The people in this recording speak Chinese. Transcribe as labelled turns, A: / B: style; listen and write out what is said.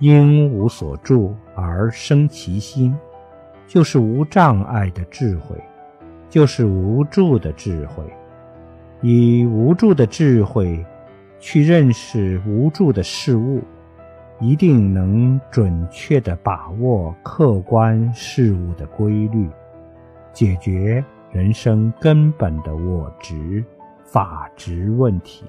A: 因无所住而生其心就是无障碍的智慧就是无助的智慧。以无助的智慧去认识无助的事物一定能准确地把握客观事物的规律解决人生根本的我执法执问题。